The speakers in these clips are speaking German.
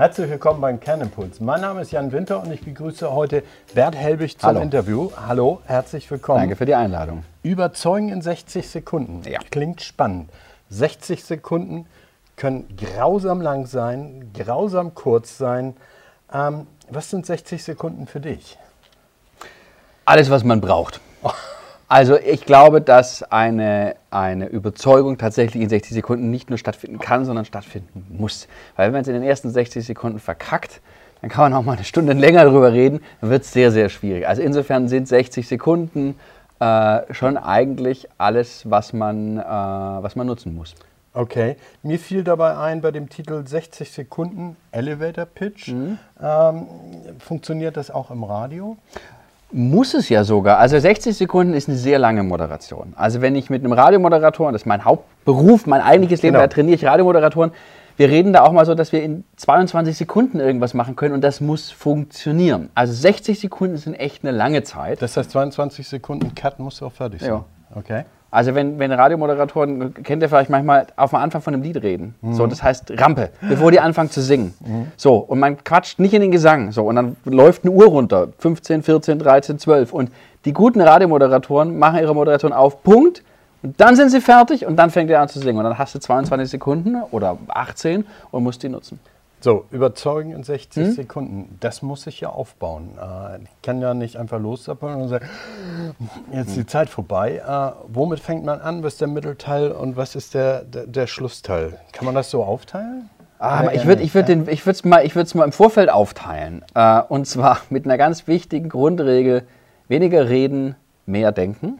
Herzlich willkommen beim Kernimpuls. Mein Name ist Jan Winter und ich begrüße heute Bert Helbig zum Hallo. Interview. Hallo, herzlich willkommen. Danke für die Einladung. Überzeugen in 60 Sekunden. Ja. Klingt spannend. 60 Sekunden können grausam lang sein, grausam kurz sein. Ähm, was sind 60 Sekunden für dich? Alles, was man braucht. Also ich glaube, dass eine, eine Überzeugung tatsächlich in 60 Sekunden nicht nur stattfinden kann, sondern stattfinden muss. Weil wenn man es in den ersten 60 Sekunden verkackt, dann kann man auch mal eine Stunde länger darüber reden, dann wird es sehr, sehr schwierig. Also insofern sind 60 Sekunden äh, schon eigentlich alles, was man, äh, was man nutzen muss. Okay, mir fiel dabei ein bei dem Titel 60 Sekunden Elevator Pitch. Mhm. Ähm, funktioniert das auch im Radio? Muss es ja sogar. Also 60 Sekunden ist eine sehr lange Moderation. Also wenn ich mit einem Radiomoderatoren, das ist mein Hauptberuf, mein eigentliches Leben, Genau. da trainiere ich Radiomoderatoren, wir reden da auch mal so, dass wir in 22 Sekunden irgendwas machen können und das muss funktionieren. Also 60 Sekunden sind echt eine lange Zeit. Das heißt, 22 Sekunden Cut muss auch fertig sein. Ja. Okay. Also wenn, wenn Radiomoderatoren, kennt ihr vielleicht manchmal, auf dem Anfang von einem Lied reden. So, das heißt Rampe, bevor die anfangen zu singen. So, und man quatscht nicht in den Gesang. So, und dann läuft eine Uhr runter. 15, 14, 13, 12. Und die guten Radiomoderatoren machen ihre Moderation auf Punkt. Und dann sind sie fertig und dann fängt er an zu singen. Und dann hast du 22 Sekunden oder 18 und musst die nutzen. So, überzeugen in 60 Hm? Sekunden, das muss ich ja aufbauen. Äh, ich kann ja nicht einfach loszappeln und sagen, jetzt ist die Zeit vorbei. Äh, womit fängt man an? Was ist der Mittelteil und was ist der, der, der Schlussteil? Kann man das so aufteilen? Ah, Oder ich würde ich würd den- ich würd's mal, ich würd's mal im Vorfeld aufteilen. Äh, und zwar mit einer ganz wichtigen Grundregel: weniger reden, mehr denken.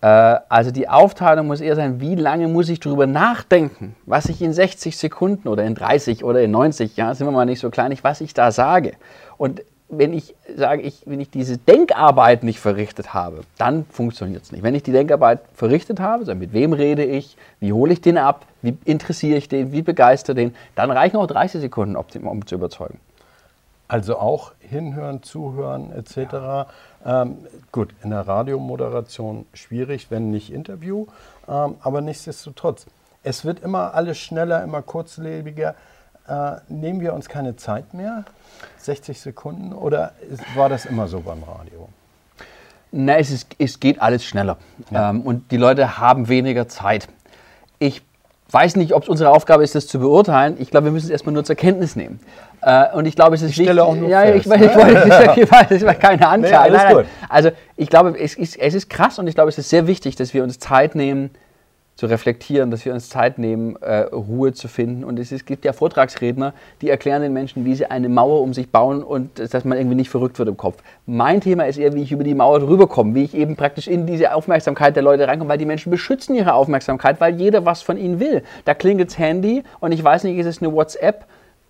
Äh, also die Aufteilung muss eher sein, wie lange muss ich darüber nachdenken, was ich in 60 Sekunden oder in 30 oder in 90, ja, sind wir mal nicht so kleinig, was ich da sage. Und wenn ich sage, ich, wenn ich diese Denkarbeit nicht verrichtet habe, dann funktioniert es nicht. Wenn ich die Denkarbeit verrichtet habe, also mit wem rede ich, wie hole ich den ab, wie interessiere ich den, wie begeistere den, dann reichen auch 30 Sekunden, um, um zu überzeugen. Also auch hinhören, zuhören etc. Ähm, gut, in der Radiomoderation schwierig, wenn nicht Interview, ähm, aber nichtsdestotrotz. Es wird immer alles schneller, immer kurzlebiger. Äh, nehmen wir uns keine Zeit mehr? 60 Sekunden oder ist, war das immer so beim Radio? Na, es, ist, es geht alles schneller. Ja. Ähm, und die Leute haben weniger Zeit. Ich weiß nicht, ob es unsere Aufgabe ist, das zu beurteilen. Ich glaube, wir müssen es erstmal nur zur Kenntnis nehmen. Äh, und ich glaube, es ist wichtig. auch nur ja, fest. ich, ich wollte, ich weiß, das war keine Anklage. alles nein, nein. Also, ich glaube, es ist, es ist krass und ich glaube, es ist sehr wichtig, dass wir uns Zeit nehmen, zu reflektieren, dass wir uns Zeit nehmen, äh, Ruhe zu finden. Und es, ist, gibt ja Vortragsredner, die erklären den Menschen, wie sie eine Mauer um sich bauen und dass man irgendwie nicht verrückt wird im Kopf. Mein Thema ist eher, wie ich über die Mauer drüber komme, wie ich eben praktisch in diese Aufmerksamkeit der Leute reinkomme, weil die Menschen beschützen ihre Aufmerksamkeit, weil jeder was von ihnen will. Da klingelt das Handy und ich weiß nicht, ist es eine WhatsApp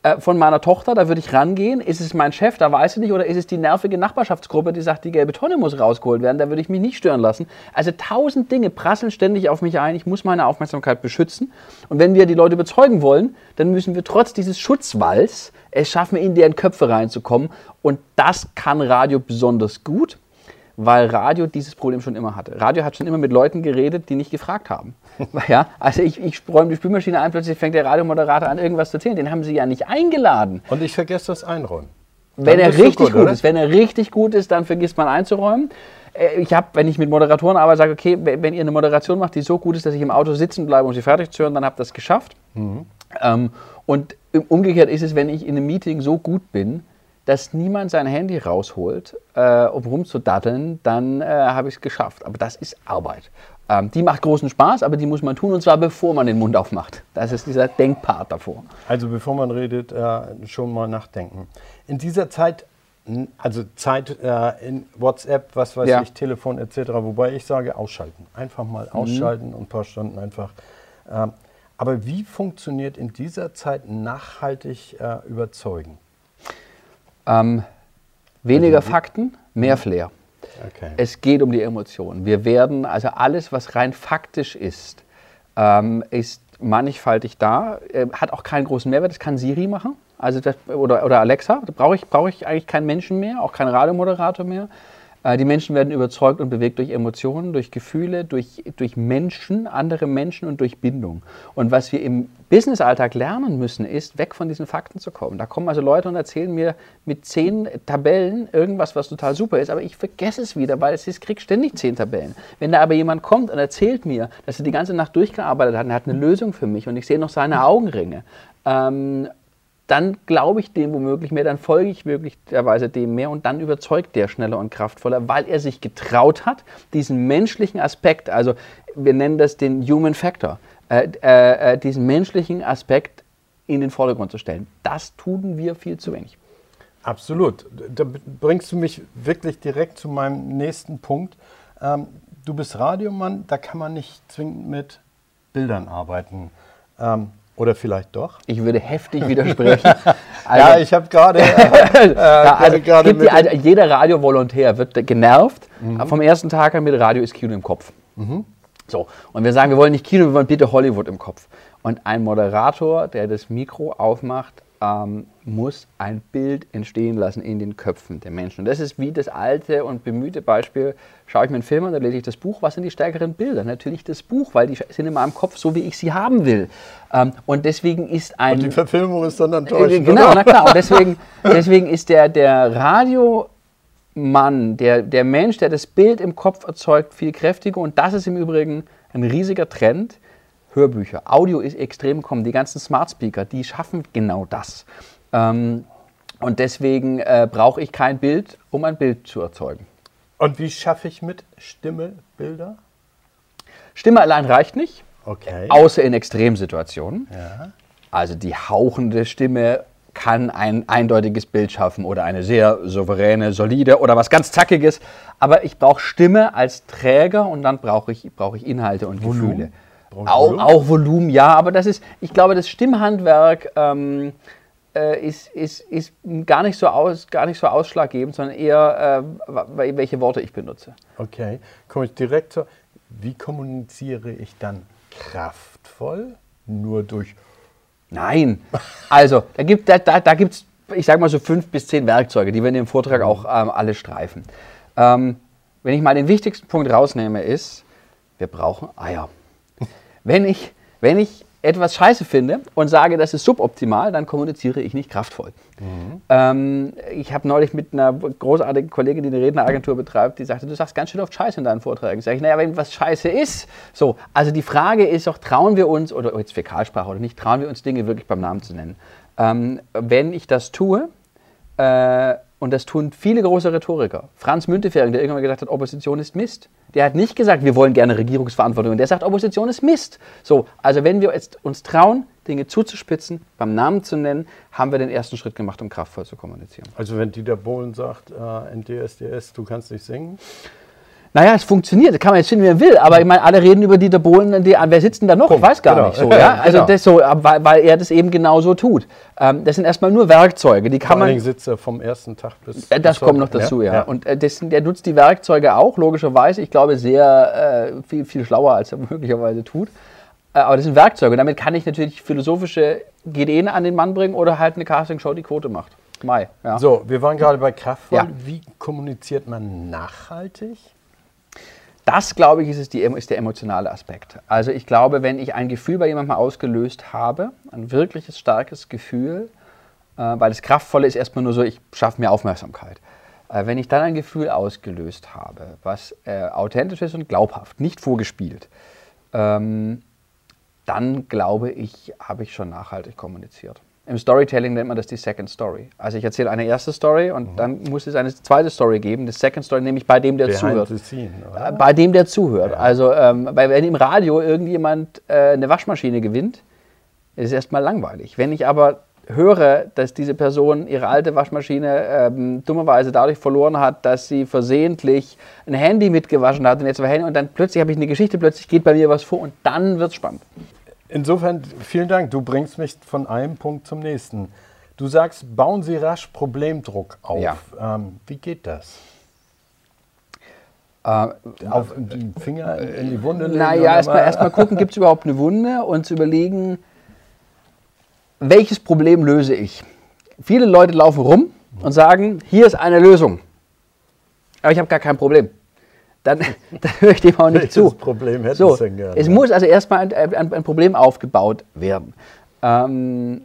äh, von meiner Tochter, da würde ich rangehen. Ist es mein Chef, da weiß ich nicht. Oder ist es die nervige Nachbarschaftsgruppe, die sagt, die gelbe Tonne muss rausgeholt werden, da würde ich mich nicht stören lassen. Also tausend Dinge prasseln ständig auf mich ein. Ich muss meine Aufmerksamkeit beschützen. Und wenn wir die Leute überzeugen wollen, dann müssen wir trotz dieses Schutzwalls es schaffen, in deren Köpfe reinzukommen. Und das kann Radio besonders gut weil Radio dieses Problem schon immer hatte. Radio hat schon immer mit Leuten geredet, die nicht gefragt haben. ja, also ich, ich räume die Spülmaschine ein, plötzlich fängt der Radiomoderator an, irgendwas zu erzählen. Den haben sie ja nicht eingeladen. Und ich vergesse das Einräumen. Wenn er richtig gut, gut, ist, wenn er richtig gut ist, dann vergisst man einzuräumen. Äh, Ich habe, wenn ich mit Moderatoren arbeite, sage, okay, wenn ihr eine Moderation macht, die so gut ist, dass ich im Auto sitzen bleibe, um sie fertig zu hören, dann habt ihr das geschafft. Ähm, und umgekehrt ist es, wenn ich in einem Meeting so gut bin, dass niemand sein Handy rausholt, äh, um rumzudatteln, dann äh, habe ich es geschafft. Aber das ist Arbeit. Ähm, die macht großen Spaß, aber die muss man tun und zwar bevor man den Mund aufmacht. Das ist dieser Denkpart davor. Also bevor man redet, äh, schon mal nachdenken. In dieser Zeit, also Zeit äh, in WhatsApp, was weiß Ja. ich, Telefon etc., wobei ich sage ausschalten. Einfach mal ausschalten und ein paar Stunden einfach. ähm, aber wie funktioniert in dieser Zeit nachhaltig äh, überzeugen? Ähm, weniger Fakten, mehr Flair. Okay. Es geht um die Emotionen. Wir werden, also alles, was rein faktisch ist, ähm, ist mannigfaltig da, äh, hat auch keinen großen Mehrwert. Das kann Siri machen also das, oder, oder Alexa. Da brauche ich, brauche ich eigentlich keinen Menschen mehr, auch keinen Radiomoderator mehr. Äh, die Menschen werden überzeugt und bewegt durch Emotionen, durch Gefühle, durch, durch Menschen, andere Menschen und durch Bindung. Und was wir im Businessalltag lernen müssen, ist, weg von diesen Fakten zu kommen. Da kommen also Leute und erzählen mir mit zehn Tabellen irgendwas, was total super ist, aber ich vergesse es wieder, weil es ist, krieg ständig zehn Tabellen. Wenn da aber jemand kommt und erzählt mir, dass er die ganze Nacht durchgearbeitet hat und er hat eine Lösung für mich und ich sehe noch seine Augenringe, ähm, dann glaube ich dem womöglich mehr, dann folge ich möglicherweise dem mehr und dann überzeugt der schneller und kraftvoller, weil er sich getraut hat, diesen menschlichen Aspekt, also wir nennen das den Human Factor, äh, äh, äh, diesen menschlichen Aspekt in den Vordergrund zu stellen. Das tun wir viel zu wenig. Absolut. Da bringst du mich wirklich direkt zu meinem nächsten Punkt. Ähm, du bist Radiomann, da kann man nicht zwingend mit Bildern arbeiten. Ähm, oder vielleicht doch? Ich würde heftig widersprechen. Also, ja, ich habe gerade. Äh, ja, also die, also jeder Radiovolontär wird genervt. Mhm. Vom ersten Tag an mit Radio ist Kino im Kopf. Mhm. So, und wir sagen, wir wollen nicht Kino, wir wollen bitte Hollywood im Kopf. Und ein Moderator, der das Mikro aufmacht, ähm, muss ein Bild entstehen lassen in den Köpfen der Menschen. Und das ist wie das alte und bemühte Beispiel, schaue ich mir einen Film an, dann lese ich das Buch, was sind die stärkeren Bilder? Natürlich das Buch, weil die sind in meinem Kopf so, wie ich sie haben will. Ähm, und deswegen ist ein... Und die Verfilmung ist dann enttäuschend, äh, Genau, oder? na klar. Und deswegen, deswegen ist der, der Radiomann, der, der Mensch, der das Bild im Kopf erzeugt, viel kräftiger. Und das ist im Übrigen ein riesiger Trend Hörbücher. Audio ist extrem gekommen. Die ganzen Smart Speaker, die schaffen genau das. Ähm, und deswegen äh, brauche ich kein Bild, um ein Bild zu erzeugen. Und wie schaffe ich mit Stimme Bilder? Stimme allein reicht nicht. Okay. Außer in Extremsituationen. Ja. Also die hauchende Stimme kann ein eindeutiges Bild schaffen oder eine sehr souveräne, solide oder was ganz Zackiges. Aber ich brauche Stimme als Träger und dann brauche ich, brauch ich Inhalte und Volumen. Gefühle. Auch, auch, Volumen, ja, aber das ist, ich glaube, das Stimmhandwerk ähm, äh, ist, ist, ist gar, nicht so aus, gar nicht so ausschlaggebend, sondern eher, äh, welche Worte ich benutze. Okay, komme ich direkt zu. Wie kommuniziere ich dann kraftvoll? Nur durch. Nein, also da gibt es, da, da gibt's, ich sage mal so fünf bis zehn Werkzeuge, die wir in dem Vortrag auch ähm, alle streifen. Ähm, wenn ich mal den wichtigsten Punkt rausnehme, ist, wir brauchen Eier. Wenn ich, wenn ich etwas scheiße finde und sage, das ist suboptimal, dann kommuniziere ich nicht kraftvoll. Mhm. Ähm, ich habe neulich mit einer großartigen Kollegin, die eine Redneragentur betreibt, die sagte, du sagst ganz schön oft Scheiße in deinen Vorträgen. Sag ich, naja, wenn was Scheiße ist. So, also die Frage ist doch, trauen wir uns, oder jetzt Fäkalsprache oder nicht, trauen wir uns Dinge wirklich beim Namen zu nennen. Ähm, wenn ich das tue, äh, und das tun viele große Rhetoriker. Franz Müntefering, der irgendwann gesagt hat, Opposition ist Mist. Der hat nicht gesagt, wir wollen gerne Regierungsverantwortung. Der sagt, Opposition ist Mist. So, also wenn wir jetzt uns trauen, Dinge zuzuspitzen, beim Namen zu nennen, haben wir den ersten Schritt gemacht, um kraftvoll zu kommunizieren. Also wenn Dieter Bohlen sagt, äh, NDSDS, du kannst nicht singen, naja, es funktioniert, das kann man jetzt finden, wie man will, aber ich meine, alle reden über Dieter Bohlen, die, wer sitzt denn da noch? Punkt. Ich weiß gar genau. nicht so, ja? Also genau. das so, weil, weil, er das eben genau so tut. Ähm, das sind erstmal nur Werkzeuge, die kann Vor man... sitzt er vom ersten Tag bis... Äh, das kommt noch dazu, ja. ja. Und äh, das, der nutzt die Werkzeuge auch, logischerweise, ich glaube, sehr äh, viel, viel schlauer, als er möglicherweise tut. Äh, aber das sind Werkzeuge, damit kann ich natürlich philosophische Ideen an den Mann bringen oder halt eine Castingshow, die Quote macht. Mai, ja. So, wir waren gerade bei Kraftvoll. Ja. Wie kommuniziert man nachhaltig? Das, glaube ich, ist, die, ist, der emotionale Aspekt. Also ich glaube, wenn ich ein Gefühl bei jemandem ausgelöst habe, ein wirkliches starkes Gefühl, äh, weil das Kraftvolle ist erstmal nur so, ich schaffe mir Aufmerksamkeit. Äh, wenn ich dann ein Gefühl ausgelöst habe, was äh, authentisch ist und glaubhaft, nicht vorgespielt, ähm, dann glaube ich, habe ich schon nachhaltig kommuniziert. Im Storytelling nennt man das die Second Story. Also ich erzähle eine erste Story und mhm. dann muss es eine zweite Story geben. Die Second Story nämlich bei dem, der Behind zuhört. Scene, äh, bei dem, der zuhört. Ja. Also ähm, weil wenn im Radio irgendjemand äh, eine Waschmaschine gewinnt, ist es erstmal langweilig. Wenn ich aber höre, dass diese Person ihre alte Waschmaschine ähm, dummerweise dadurch verloren hat, dass sie versehentlich ein Handy mitgewaschen hat und jetzt war Handy und dann plötzlich habe ich eine Geschichte, plötzlich geht bei mir was vor und dann wird es spannend. Insofern vielen Dank. Du bringst mich von einem Punkt zum nächsten. Du sagst, bauen Sie rasch Problemdruck auf. Ja. Ähm, wie geht das? Äh, auf den Finger in die Wunde legen? Naja, erstmal erst mal gucken, gibt es überhaupt eine Wunde und zu überlegen, welches Problem löse ich? Viele Leute laufen rum und sagen, hier ist eine Lösung. aber ich habe gar kein Problem. Dann, dann höre ich dem auch nicht Welches zu. Problem hätten So, denn gerne? es muss also erstmal ein, ein, ein Problem aufgebaut werden. Ähm,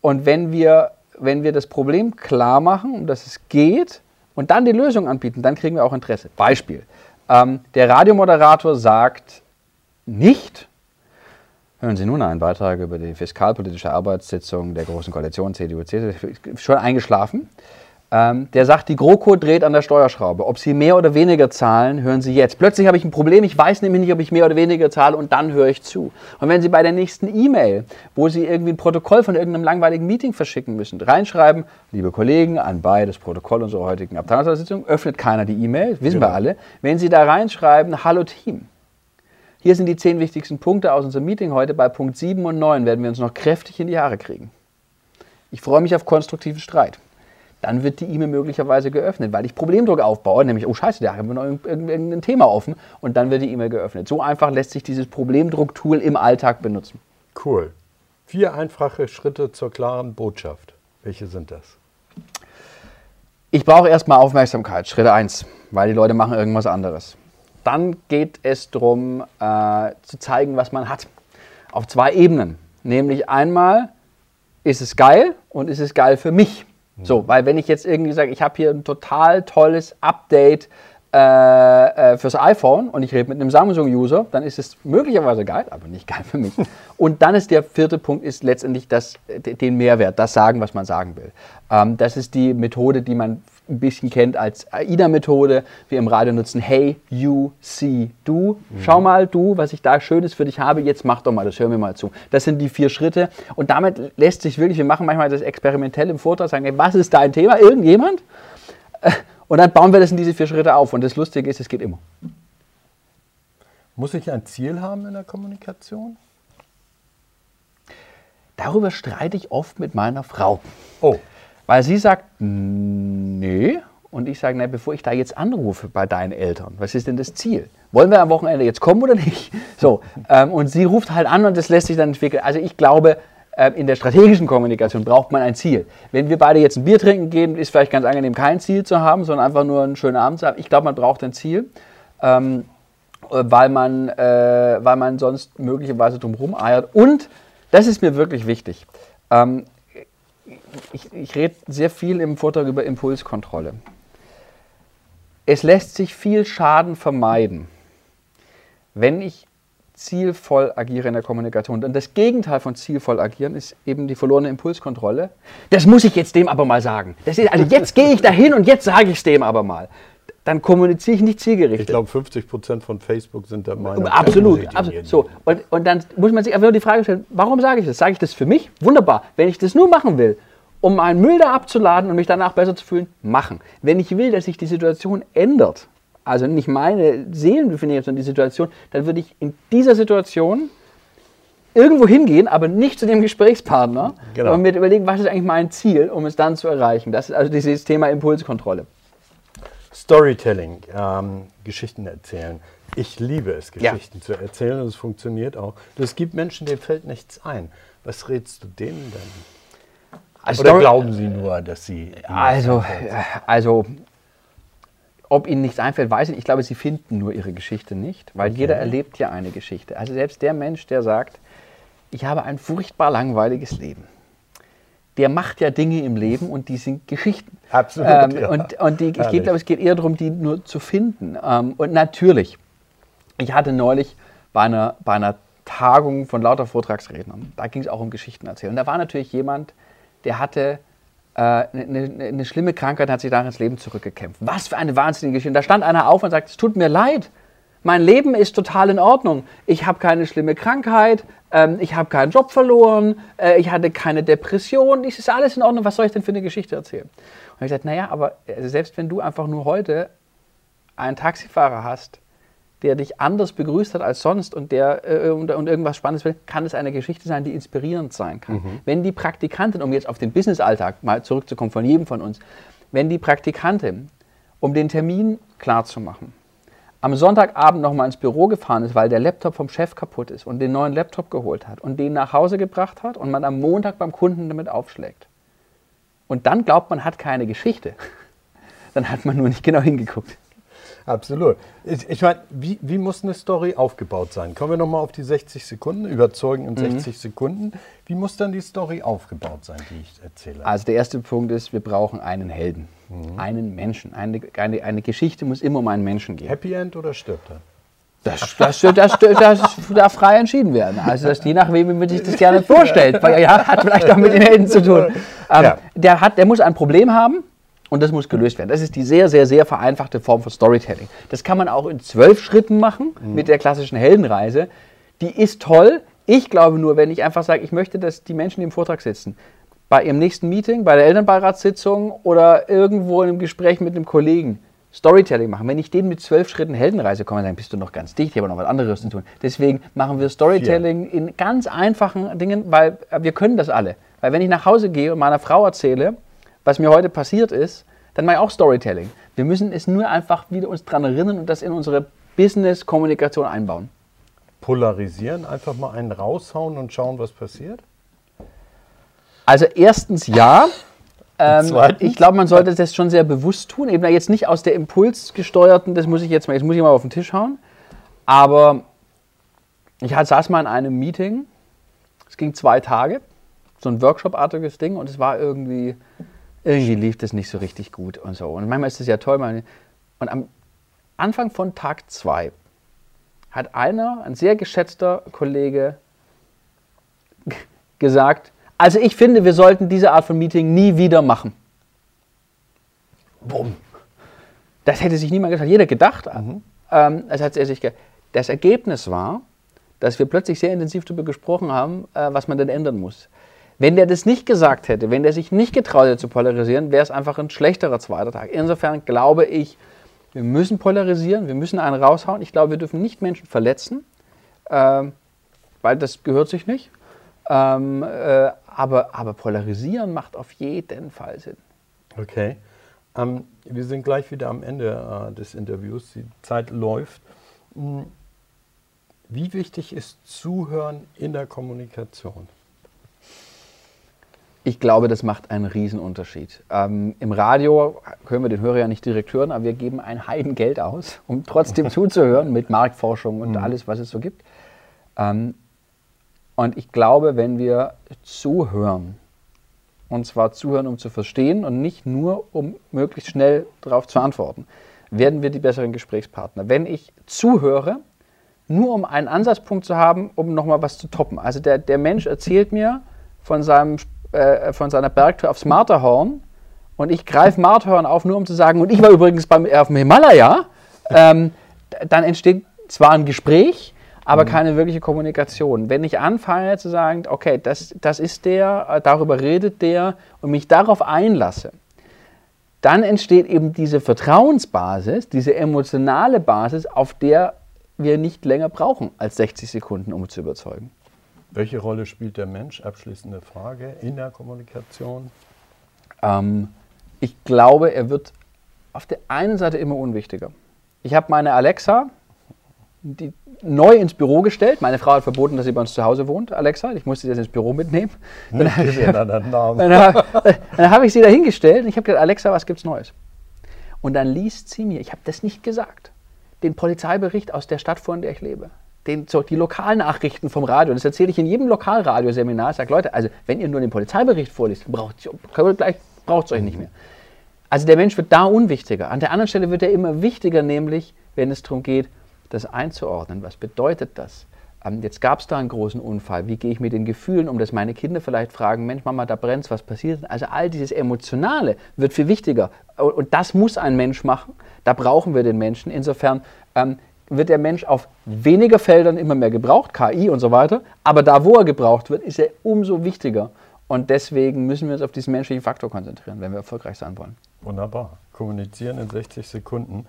und wenn wir, wenn wir das Problem klar machen, um das es geht, und dann die Lösung anbieten, dann kriegen wir auch Interesse. Beispiel. Ähm, der Radiomoderator sagt nicht, hören Sie nun einen Beitrag über die fiskalpolitische Arbeitssitzung der Großen Koalition CDU, CSU, schon eingeschlafen. Ähm, der sagt, die GroKo dreht an der Steuerschraube. Ob Sie mehr oder weniger zahlen, hören Sie jetzt. Plötzlich habe ich ein Problem, ich weiß nämlich nicht, ob ich mehr oder weniger zahle und dann höre ich zu. Und wenn Sie bei der nächsten E-Mail, wo Sie irgendwie ein Protokoll von irgendeinem langweiligen Meeting verschicken müssen, reinschreiben, liebe Kollegen, anbei das Protokoll unserer heutigen Abteilungssitzung, öffnet keiner die E-Mail, wissen Genau. wir alle. Wenn Sie da reinschreiben, hallo Team, hier sind die zehn wichtigsten Punkte aus unserem Meeting heute. Bei Punkt 7 und 9 werden wir uns noch kräftig in die Haare kriegen. Ich freue mich auf konstruktiven Streit. Dann wird die E-Mail möglicherweise geöffnet, weil ich Problemdruck aufbaue, nämlich, oh Scheiße, da haben wir noch irgend- irgend- irgendein Thema offen und dann wird die E-Mail geöffnet. So einfach lässt sich dieses Problemdruck-Tool im Alltag benutzen. Cool. Vier einfache Schritte zur klaren Botschaft. Welche sind das? Ich brauche erstmal Aufmerksamkeit, Schritt 1, weil die Leute machen irgendwas anderes. Dann geht es darum, äh, zu zeigen, was man hat. Auf zwei Ebenen. Nämlich einmal, ist es geil und ist es geil für mich? So, weil wenn ich jetzt irgendwie sage, ich habe hier ein total tolles Update äh, äh, fürs iPhone und ich rede mit einem Samsung-User, dann ist es möglicherweise geil, aber nicht geil für mich. Und dann ist der vierte Punkt ist letztendlich das, den Mehrwert, das sagen, was man sagen will. Ähm, das ist die Methode, die man ein bisschen kennt als AIDA-Methode. Wir im Radio nutzen Hey, You, See, Du. Schau mal, du, was ich da Schönes für dich habe, jetzt mach doch mal, das hör mir mal zu. Das sind die vier Schritte. Und damit lässt sich wirklich, wir machen manchmal das experimentell im Vortrag, sagen, hey, was ist dein Thema? Irgendjemand? Äh, Und dann bauen wir das in diese vier Schritte auf. Und das Lustige ist, es geht immer. Muss ich ein Ziel haben in der Kommunikation? Darüber streite ich oft mit meiner Frau. Oh, Weil sie sagt, nee. Und ich sage, na, bevor ich da jetzt anrufe bei deinen Eltern, was ist denn das Ziel? Wollen wir am Wochenende jetzt kommen oder nicht? So, ähm, und sie ruft halt an und das lässt sich dann entwickeln. Also ich glaube, ähm, in der strategischen Kommunikation braucht man ein Ziel. Wenn wir beide jetzt ein Bier trinken gehen, ist vielleicht ganz angenehm, kein Ziel zu haben, sondern einfach nur einen schönen Abend zu haben. Ich glaube, man braucht ein Ziel. Ähm, äh, weil man, äh, weil man sonst möglicherweise drumherum eiert. Und das ist mir wirklich wichtig. Ähm, ich, ich rede sehr viel im Vortrag über Impulskontrolle. Es lässt sich viel Schaden vermeiden, wenn ich zielvoll agiere in der Kommunikation. Und das Gegenteil von zielvoll agieren ist eben die verlorene Impulskontrolle. Das muss ich jetzt dem aber mal sagen. Das ist, also jetzt gehe ich dahin und jetzt sage ich es dem aber mal. Dann kommuniziere ich nicht zielgerichtet. ich glaube, 50 Prozent von Facebook sind der Meinung. Absolut, absolut. So, und, und dann muss man sich einfach nur die Frage stellen, warum sage ich das? Sage ich das für mich? Wunderbar. Wenn ich das nur machen will, um meinen Müll da abzuladen und mich danach besser zu fühlen, machen. Wenn ich will, dass sich die Situation ändert, also nicht meine Seelenbefindung, sondern die Situation, dann würde ich in dieser Situation irgendwo hingehen, aber nicht zu dem Gesprächspartner, Genau. aber mir überlegen, was ist eigentlich mein Ziel, um es dann zu erreichen. Das ist also dieses Thema Impulskontrolle. Storytelling, ähm, Geschichten erzählen. Ich liebe es, Ja. Geschichten zu erzählen und es funktioniert auch. Es gibt Menschen, denen fällt nichts ein. Was rätst du denen denn? Also Oder Story- glauben sie nur, dass sie. Also, äh, also, ob ihnen nichts einfällt, weiß ich nicht. Ich glaube, sie finden nur ihre Geschichte nicht, weil jeder erlebt ja eine Geschichte. Also selbst der Mensch, der sagt, ich habe ein furchtbar langweiliges Leben, der macht ja Dinge im Leben und die sind Geschichten. Absolut, Ähm, ja. Und, und die, ich glaube, es geht eher darum, die nur zu finden. Ähm, und natürlich, ich hatte neulich bei einer, bei einer Tagung von lauter Vortragsrednern, da ging es auch um Geschichten erzählen. Und da war natürlich jemand, der hatte äh, eine, eine, eine schlimme Krankheit, hat sich da ins Leben zurückgekämpft. Was für eine wahnsinnige Geschichte. Und da stand einer auf und sagt, es tut mir leid, mein Leben ist total in Ordnung. Ich habe keine schlimme Krankheit, ähm, ich habe keinen Job verloren, äh, ich hatte keine Depression, es ist alles in Ordnung, was soll ich denn für eine Geschichte erzählen? Und ich gesagt, naja, aber also selbst wenn du einfach nur heute einen Taxifahrer hast, der dich anders begrüßt hat als sonst und der äh, und, und irgendwas Spannendes will, kann es eine Geschichte sein, die inspirierend sein kann. Wenn die Praktikantin, um jetzt auf den Businessalltag mal zurückzukommen von jedem von uns, wenn die Praktikantin, um den Termin klarzumachen, am Sonntagabend nochmal ins Büro gefahren ist, weil der Laptop vom Chef kaputt ist und den neuen Laptop geholt hat und den nach Hause gebracht hat und man am Montag beim Kunden damit aufschlägt. Und dann glaubt man, hat keine Geschichte. dann hat man nur nicht genau hingeguckt. Absolut. Ich, ich meine, wie, wie muss eine Story aufgebaut sein? Kommen wir nochmal auf die 60 Sekunden, überzeugen in mhm. 60 Sekunden. Wie muss dann die Story aufgebaut sein, die ich erzähle? Also der erste Punkt ist, wir brauchen einen Helden, mhm. einen Menschen. Eine, eine, eine Geschichte muss immer um einen Menschen gehen. Happy End oder stirbt er? Das, das, das, das, das darf frei entschieden werden. Also das, je nachdem, wie man sich das gerne vorstellt. Ja, hat vielleicht auch mit den Helden zu tun. Ähm, ja. der, hat, der muss ein Problem haben und das muss gelöst werden. Das ist die sehr, sehr, sehr vereinfachte Form von Storytelling. Das kann man auch in zwölf Schritten machen mhm. mit der klassischen Heldenreise. Die ist toll. Ich glaube nur, wenn ich einfach sage, ich möchte, dass die Menschen, die im Vortrag sitzen, bei ihrem nächsten Meeting, bei der Elternbeiratssitzung oder irgendwo in einem Gespräch mit einem Kollegen Storytelling machen. Wenn ich denen mit zwölf Schritten Heldenreise komme, dann bist du noch ganz dicht, ich habe noch was anderes zu tun. Deswegen machen wir Storytelling in ganz einfachen Dingen, weil wir können das alle. Weil wenn ich nach Hause gehe und meiner Frau erzähle, was mir heute passiert ist, dann mache ich auch Storytelling. Wir müssen es nur einfach wieder uns daran erinnern und das in unsere Business-Kommunikation einbauen. Polarisieren, einfach mal einen raushauen und schauen, was passiert? Also erstens ja. Ähm, ich glaube, man sollte das schon sehr bewusst tun. Eben jetzt nicht aus der impulsgesteuerten, das muss ich jetzt mal, jetzt muss ich mal auf den Tisch hauen. Aber ich saß mal in einem Meeting, es ging zwei Tage, so ein Workshop-artiges Ding und es war irgendwie irgendwie lief das nicht so richtig gut und so. Und manchmal ist es ja toll. und am Anfang von Tag zwei hat einer, ein sehr geschätzter Kollege, gesagt, also ich finde, wir sollten diese Art von Meeting nie wieder machen. Bumm. Das hätte sich niemand gedacht, jeder gedacht. Mhm. Ähm, das, hat er sich das Ergebnis war, dass wir plötzlich sehr intensiv darüber gesprochen haben, äh, was man denn ändern muss. Wenn der das nicht gesagt hätte, wenn der sich nicht getraut hätte zu polarisieren, wäre es einfach ein schlechterer zweiter Tag. Insofern glaube ich, wir müssen polarisieren, wir müssen einen raushauen. Ich glaube, wir dürfen nicht Menschen verletzen, äh, weil das gehört sich nicht. Ähm, äh, aber, aber polarisieren macht auf jeden Fall Sinn. Okay. Ähm, wir sind gleich wieder am Ende äh, des Interviews. Die Zeit läuft. Hm. Wie wichtig ist Zuhören in der Kommunikation? Ich glaube, das macht einen Riesenunterschied. Ähm, Im Radio können wir den Hörer ja nicht direkt hören, aber wir geben ein Heidengeld aus, um trotzdem zuzuhören mit Marktforschung und mhm. alles, was es so gibt. Ähm, und ich glaube, wenn wir zuhören, und zwar zuhören, um zu verstehen und nicht nur, um möglichst schnell darauf zu antworten, werden wir die besseren Gesprächspartner. Wenn ich zuhöre, nur um einen Ansatzpunkt zu haben, um nochmal was zu toppen. Also der, der Mensch erzählt mir von seinem äh, von seiner Bergtour aufs Marterhorn und ich greife Marterhorn auf, nur um zu sagen, und ich war übrigens beim, auf dem Himalaya, ähm, dann entsteht zwar ein Gespräch, aber mhm. keine wirkliche Kommunikation. Wenn ich anfange zu sagen, okay, das, das ist der, äh, darüber redet der und mich darauf einlasse, dann entsteht eben diese Vertrauensbasis, diese emotionale Basis, auf der wir nicht länger brauchen als 60 Sekunden, um zu überzeugen. Welche Rolle spielt der Mensch? Abschließende Frage in der Kommunikation. Ähm, ich glaube, er wird auf der einen Seite immer unwichtiger. Ich habe meine Alexa neu ins Büro gestellt. Meine Frau hat verboten, dass sie bei uns zu Hause wohnt, Alexa. Ich musste sie jetzt ins Büro mitnehmen. Dann habe ich, dann hab ich sie da hingestellt und ich habe gesagt, Alexa, was gibt's Neues? Und dann liest sie mir, ich habe das nicht gesagt, den Polizeibericht aus der Stadt, vor der ich lebe den, so, die Lokalnachrichten vom Radio. Das erzähle ich in jedem Lokalradioseminar. Ich sage, Leute, also wenn ihr nur den Polizeibericht vorliest, braucht es euch nicht mehr. Also der Mensch wird da unwichtiger. An der anderen Stelle wird er immer wichtiger, nämlich wenn es darum geht, das einzuordnen. Was bedeutet das? Ähm, jetzt gab es da einen großen Unfall. Wie gehe ich mit den Gefühlen um, dass meine Kinder vielleicht fragen, Mensch, Mama, da brennt was passiert? Also all dieses Emotionale wird viel wichtiger. Und das muss ein Mensch machen. Da brauchen wir den Menschen. Insofern ähm, wird der Mensch auf weniger Feldern immer mehr gebraucht, KI und so weiter. Aber da, wo er gebraucht wird, ist er umso wichtiger. Und deswegen müssen wir uns auf diesen menschlichen Faktor konzentrieren, wenn wir erfolgreich sein wollen. Wunderbar. Kommunizieren in 60 Sekunden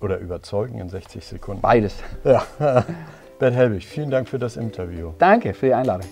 oder überzeugen in 60 Sekunden. Beides. Ja. Bert Helbig, vielen Dank für das Interview. Danke für die Einladung.